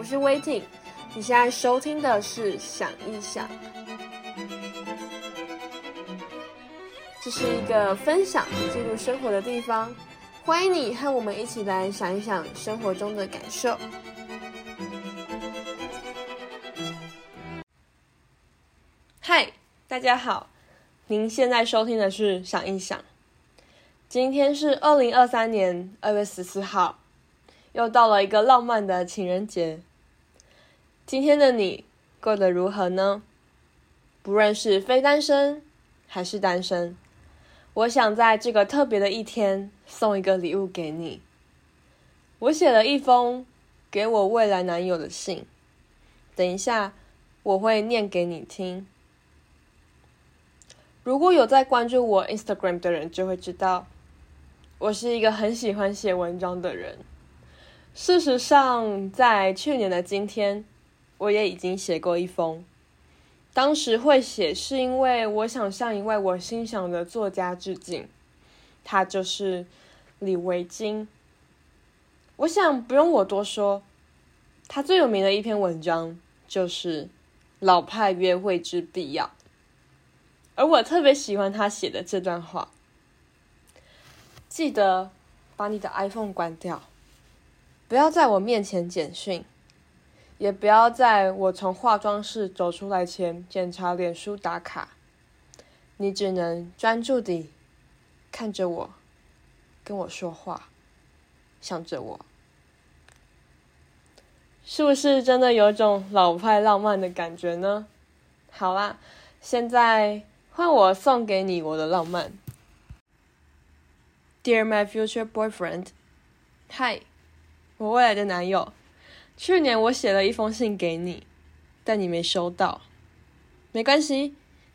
我是 Waiting，你现在收听的是想一想，这是一个分享记录生活的地方，欢迎你和我们一起来想一想生活中的感受。嗨，大家好，您现在收听的是想一想，今天是二零二三年二月十四号。又到了一个浪漫的情人节。今天的你过得如何呢？不论是非单身还是单身，我想在这个特别的一天送一个礼物给你。我写了一封给我未来男友的信，等一下我会念给你听。如果有在关注我 Instagram 的人就会知道，我是一个很喜欢写文章的人。事实上，在去年的今天，我也已经写过一封。当时会写，是因为我想向一位我欣赏的作家致敬，他就是李维京。我想不用我多说，他最有名的一篇文章就是《老派约会之必要》，而我特别喜欢他写的这段话：记得把你的 iPhone 关掉。不要在我面前简讯，也不要在我从化妆室走出来前检查脸书打卡。你只能专注地看着我，跟我说话，想着我，是不是真的有种老派浪漫的感觉呢？好啦，现在换我送给你我的浪漫。Dear my future boyfriend, hi. 我未来的男友，去年我写了一封信给你，但你没收到。没关系，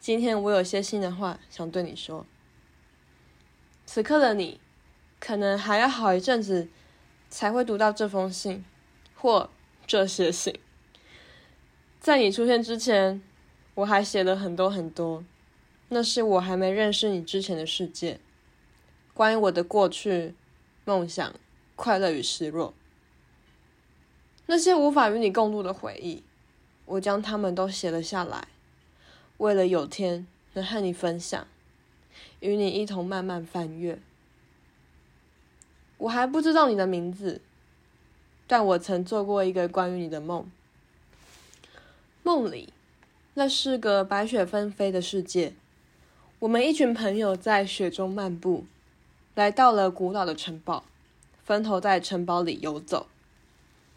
今天我有些新的话想对你说。此刻的你，可能还要好一阵子才会读到这封信或这些信。在你出现之前，我还写了很多很多，那是我还没认识你之前的世界，关于我的过去、梦想、快乐与失落。那些无法与你共度的回忆，我将它们都写了下来，为了有天能和你分享，与你一同慢慢翻阅。我还不知道你的名字，但我曾做过一个关于你的梦。梦里，那是个白雪纷飞的世界，我们一群朋友在雪中漫步，来到了古老的城堡，分头在城堡里游走。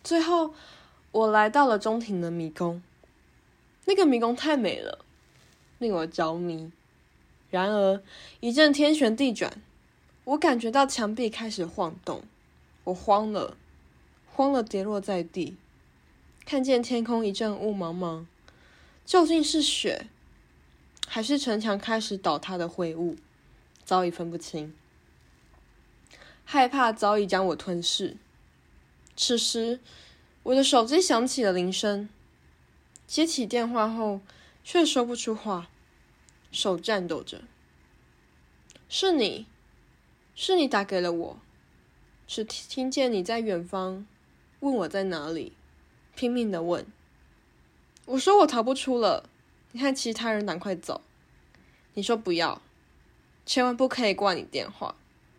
最后，我来到了中庭的迷宫。那个迷宫太美了，令我着迷。然而，一阵天旋地转，我感觉到墙壁开始晃动，我慌了，慌了，跌落在地。看见天空一阵雾茫茫，究竟是雪，还是城墙开始倒塌的灰雾？早已分不清。害怕早已将我吞噬。此时，我的手机响起了铃声。接起电话后，却说不出话，手颤抖着。是你，是你打给了我，只听见你在远方问我在哪里，拼命的问。我说我逃不出了，你和其他人赶快走。你说不要，千万不可以挂你电话，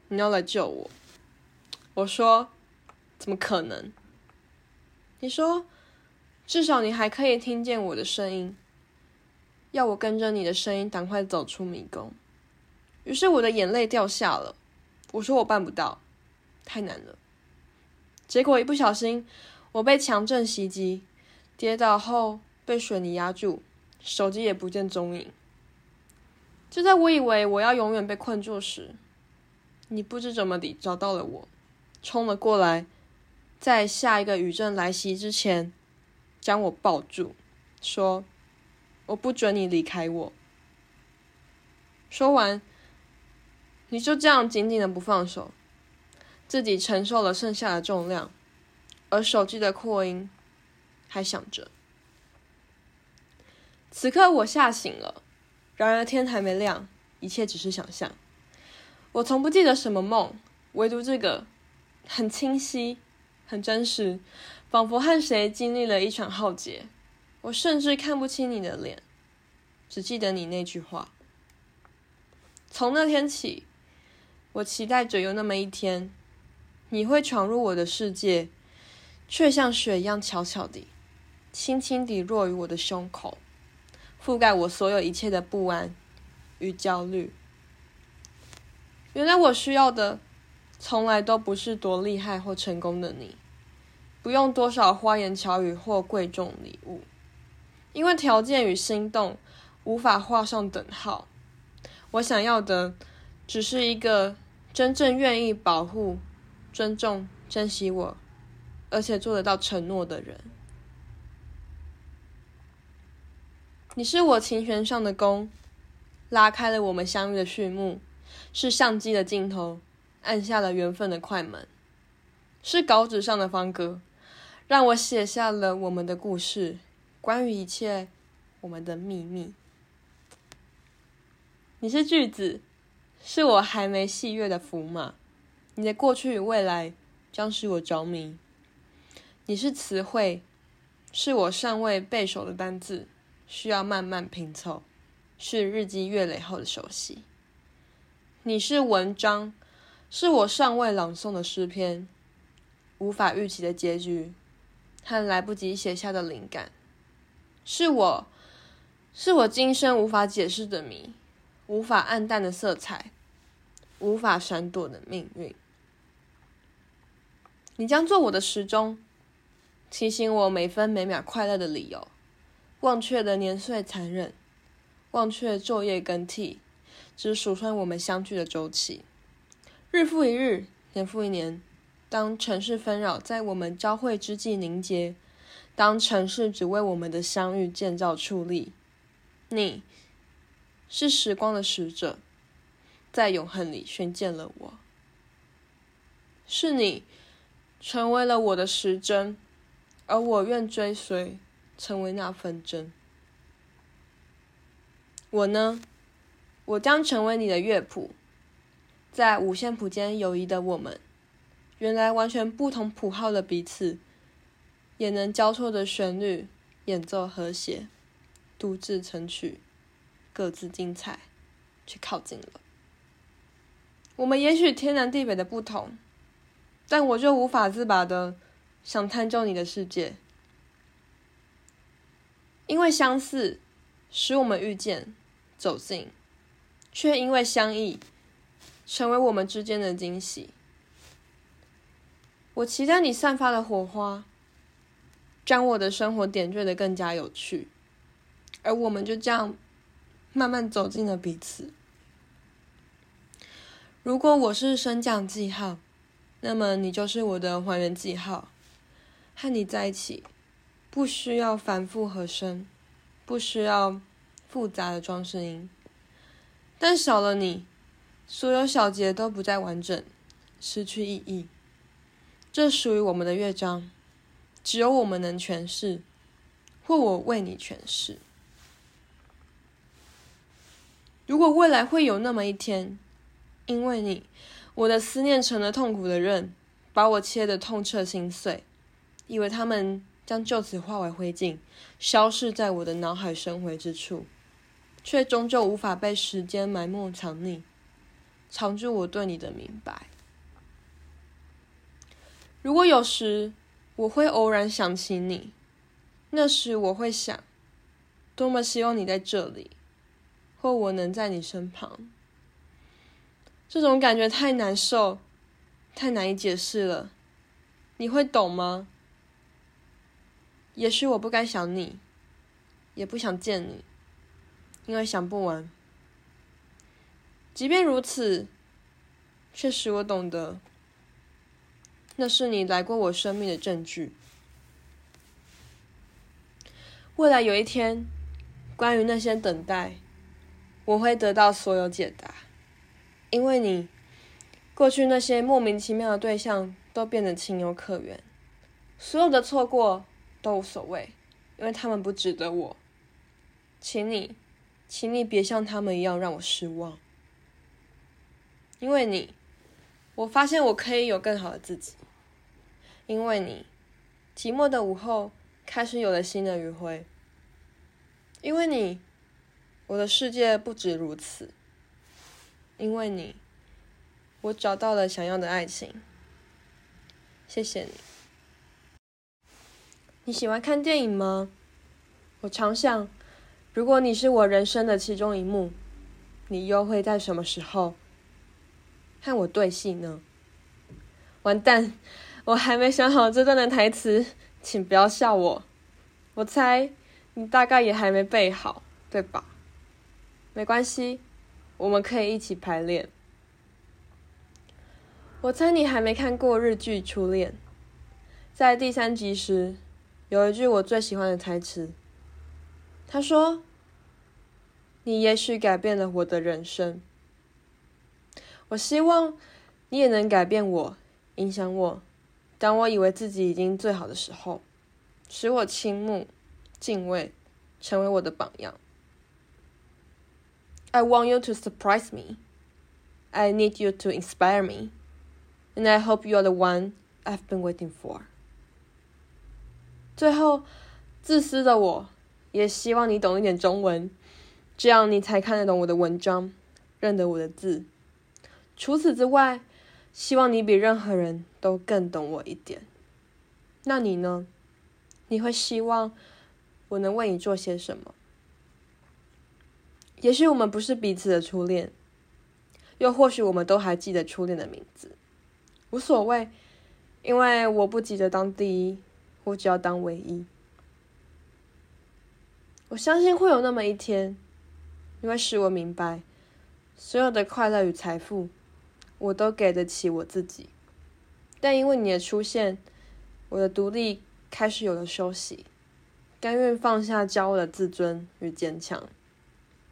你要来救我。我说。怎么可能？你说，至少你还可以听见我的声音。要我跟着你的声音赶快走出迷宫。于是我的眼泪掉下了。我说我办不到，太难了。结果一不小心，我被强震袭击，跌倒后被水泥压住，手机也不见踪影。就在我以为我要永远被困住时，你不知怎么地找到了我，冲了过来。在下一个余震来袭之前，将我抱住，说：“我不准你离开我。”说完，你就这样紧紧的不放手，自己承受了剩下的重量，而手机的扩音还响着。此刻我吓醒了，然而天还没亮，一切只是想象。我从不记得什么梦，唯独这个很清晰。很真实，仿佛和谁经历了一场浩劫。我甚至看不清你的脸，只记得你那句话。从那天起，我期待着有那么一天，你会闯入我的世界，却像雪一样悄悄地、轻轻地落于我的胸口，覆盖我所有一切的不安与焦虑。原来我需要的，从来都不是多厉害或成功的你，不用多少花言巧语或贵重礼物，因为条件与心动无法画上等号。我想要的，只是一个真正愿意保护、尊重、珍惜我，而且做得到承诺的人。你是我琴弦上的弓，拉开了我们相遇的序幕。是相机的镜头按下了缘分的快门，是稿纸上的方格让我写下了我们的故事，关于一切我们的秘密。你是句子，是我还没细阅的符码，你的过去与未来将使我着迷。你是词汇，是我尚未背熟的单字，需要慢慢拼凑，是日积月累后的熟悉。你是文章，是我尚未朗诵的诗篇，无法预期的结局，和来不及写下的灵感，是我，是我今生无法解释的谜，无法暗淡的色彩，无法闪躲的命运。你将做我的时钟，提醒我每分每秒快乐的理由，忘却了年岁残忍，忘却昼夜更替。只数算我们相聚的周期，日复一日，年复一年。当城市纷扰在我们交汇之际凝结，当城市只为我们的相遇建造矗立，你是时光的使者，在永恒里寻见了我。是你成为了我的时针，而我愿追随，成为那分针。我呢？我将成为你的乐谱，在五线谱间友谊的我们，原来完全不同谱号的彼此，也能交错的旋律演奏和谐，独自成曲，各自精彩，却靠近了。我们也许天南地北的不同，但我就无法自拔的想探究你的世界，因为相似使我们遇见，走近。却因为相异，成为我们之间的惊喜。我期待你散发的火花，将我的生活点缀的更加有趣，而我们就这样慢慢走进了彼此。如果我是升降记号，那么你就是我的还原记号。和你在一起，不需要繁复和声，不需要复杂的装饰音。但少了你，所有小节都不再完整，失去意义。这属于我们的乐章，只有我们能诠释，或我为你诠释。如果未来会有那么一天，因为你，我的思念成了痛苦的刃，把我切得痛彻心碎，以为他们将就此化为灰烬，消逝在我的脑海深回之处。却终究无法被时间埋没藏匿，藏住我对你的明白。如果有时我会偶然想起你，那时我会想，多么希望你在这里，或我能在你身旁。这种感觉太难受，太难以解释了。你会懂吗？也许我不该想你，也不想见你。因为想不完，即便如此，确实我懂得，那是你来过我生命的证据。未来有一天，关于那些等待，我会得到所有解答，因为你过去那些莫名其妙的对象都变得情有可原，所有的错过都无所谓，因为他们不值得我，请你。请你别像他们一样让我失望，因为你，我发现我可以有更好的自己。因为你，寂寞的午后开始有了新的余晖。因为你，我的世界不止如此。因为你，我找到了想要的爱情。谢谢你。你喜欢看电影吗？我常想，如果你是我人生的其中一幕，你又会在什么时候和我对戏呢？完蛋，我还没想好这段的台词，请不要笑我。我猜你大概也还没背好，对吧？没关系，我们可以一起排练。我猜你还没看过日剧《初恋》，在第三集时，有一句我最喜欢的台词。他说：“你也许改变了我的人生，我希望你也能改变我，影响我。当我以为自己已经最好的时候，使我倾慕、敬畏，成为我的榜样。I want you to surprise me. I need you to inspire me, and I hope you are the one I've been waiting for。”最后，自私的我。也希望你懂一点中文，这样你才看得懂我的文章，认得我的字。除此之外，希望你比任何人都更懂我一点。那你呢？你会希望我能为你做些什么？也许我们不是彼此的初恋，又或许我们都还记得初恋的名字。无所谓，因为我不急着当第一，我只要当唯一。我相信会有那么一天，你会使我明白，所有的快乐与财富，我都给得起我自己。但因为你的出现，我的独立开始有了休息，甘愿放下骄傲的自尊与坚强。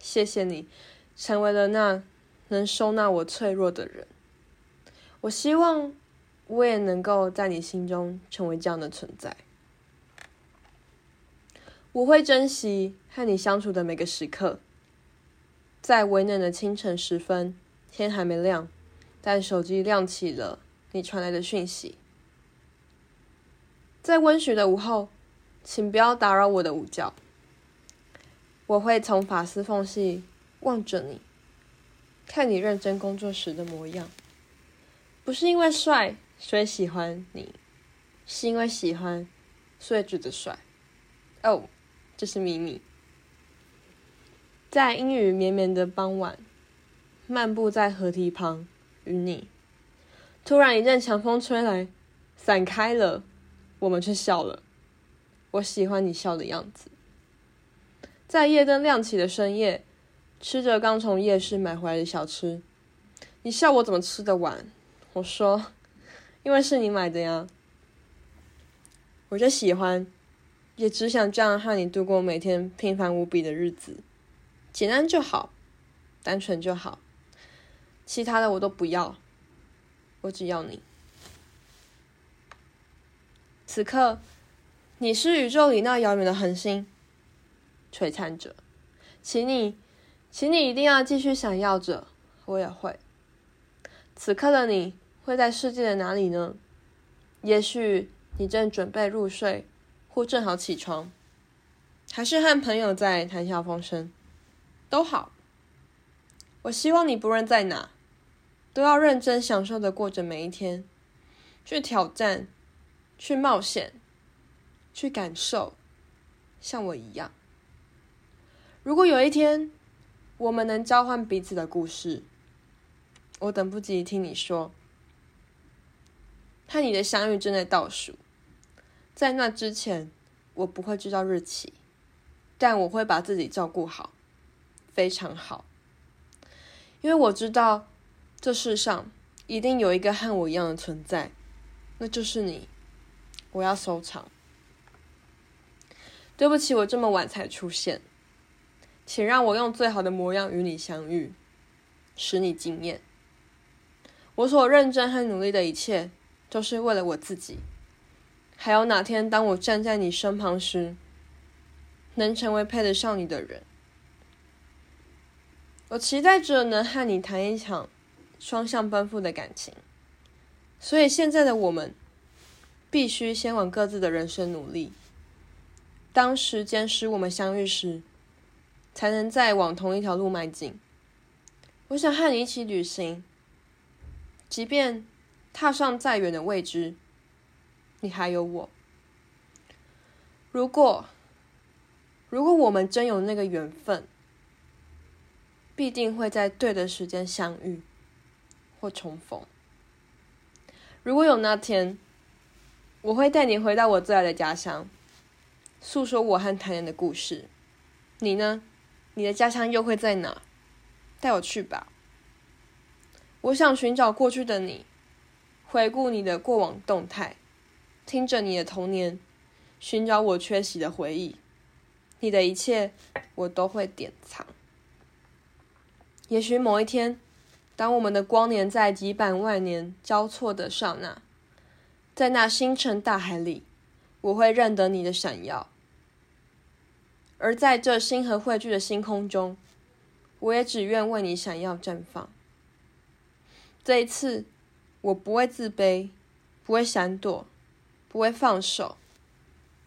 谢谢你，成为了那能收纳我脆弱的人。我希望我也能够在你心中成为这样的存在。我会珍惜和你相处的每个时刻。在微冷的清晨时分，天还没亮，但手机亮起了你传来的讯息。在温煦的午后，请不要打扰我的午觉。我会从发丝缝隙望着你，看你认真工作时的模样。不是因为帅所以喜欢你，是因为喜欢所以觉得帅。哦。这是秘密。在阴雨绵绵的傍晚，漫步在河堤旁，与你，突然一阵强风吹来，散开了，我们却笑了。我喜欢你笑的样子。在夜灯亮起的深夜，吃着刚从夜市买回来的小吃，你笑我怎么吃得完？我说，因为是你买的呀。我就喜欢。也只想这样和你度过每天平凡无比的日子，简单就好，单纯就好，其他的我都不要，我只要你。此刻，你是宇宙里那遥远的恒星，璀璨着，请你，请你一定要继续闪耀着，我也会。此刻的你会在世界的哪里呢？也许你正准备入睡。或正好起床，还是和朋友在谈笑风生，都好。我希望你不论在哪，都要认真享受的过着每一天，去挑战，去冒险，去感受，像我一样。如果有一天我们能交换彼此的故事，我等不及听你说，和你的相遇正在倒数。在那之前，我不会知道日期，但我会把自己照顾好，非常好。因为我知道，这世上一定有一个和我一样的存在，那就是你。我要收藏。对不起，我这么晚才出现，请让我用最好的模样与你相遇，使你惊艳。我所认真和努力的一切，都是为了我自己。还有哪天，当我站在你身旁时，能成为配得上你的人？我期待着能和你谈一场双向奔赴的感情。所以现在的我们，必须先往各自的人生努力。当时间使我们相遇时，才能再往同一条路迈进。我想和你一起旅行，即便踏上再远的未知，你还有我。如果，如果我们真有那个缘分，必定会在对的时间相遇或重逢。如果有那天，我会带你回到我最爱的家乡，诉说我和谭言的故事。你呢？你的家乡又会在哪？带我去吧。我想寻找过去的你，回顾你的过往动态，听着你的童年。寻找我缺席的回忆，你的一切我都会典藏。也许某一天，当我们的光年在几百万年交错的刹那，在那星辰大海里，我会认得你的闪耀。而在这星河汇聚的星空中，我也只愿为你闪耀绽放。这一次，我不会自卑，不会闪躲，不会放手。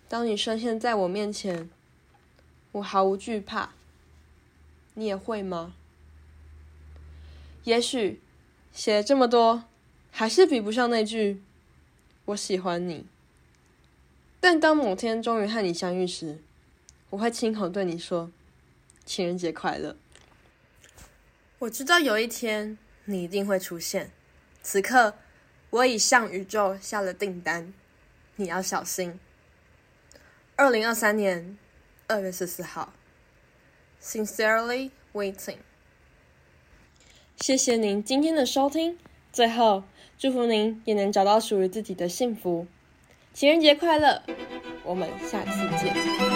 当你深陷在我面前，我毫无惧怕。你也会吗？也许写了这么多，还是比不上那句“我喜欢你”。但当某天终于和你相遇时，我会亲口对你说：“情人节快乐。”我知道有一天你一定会出现。此刻，我已向宇宙下了订单，你要小心。二零二三年二月十四号，Sincerely waiting。谢谢您今天的收听，最后祝福您也能找到属于自己的幸福。情人节快乐，我们下次见。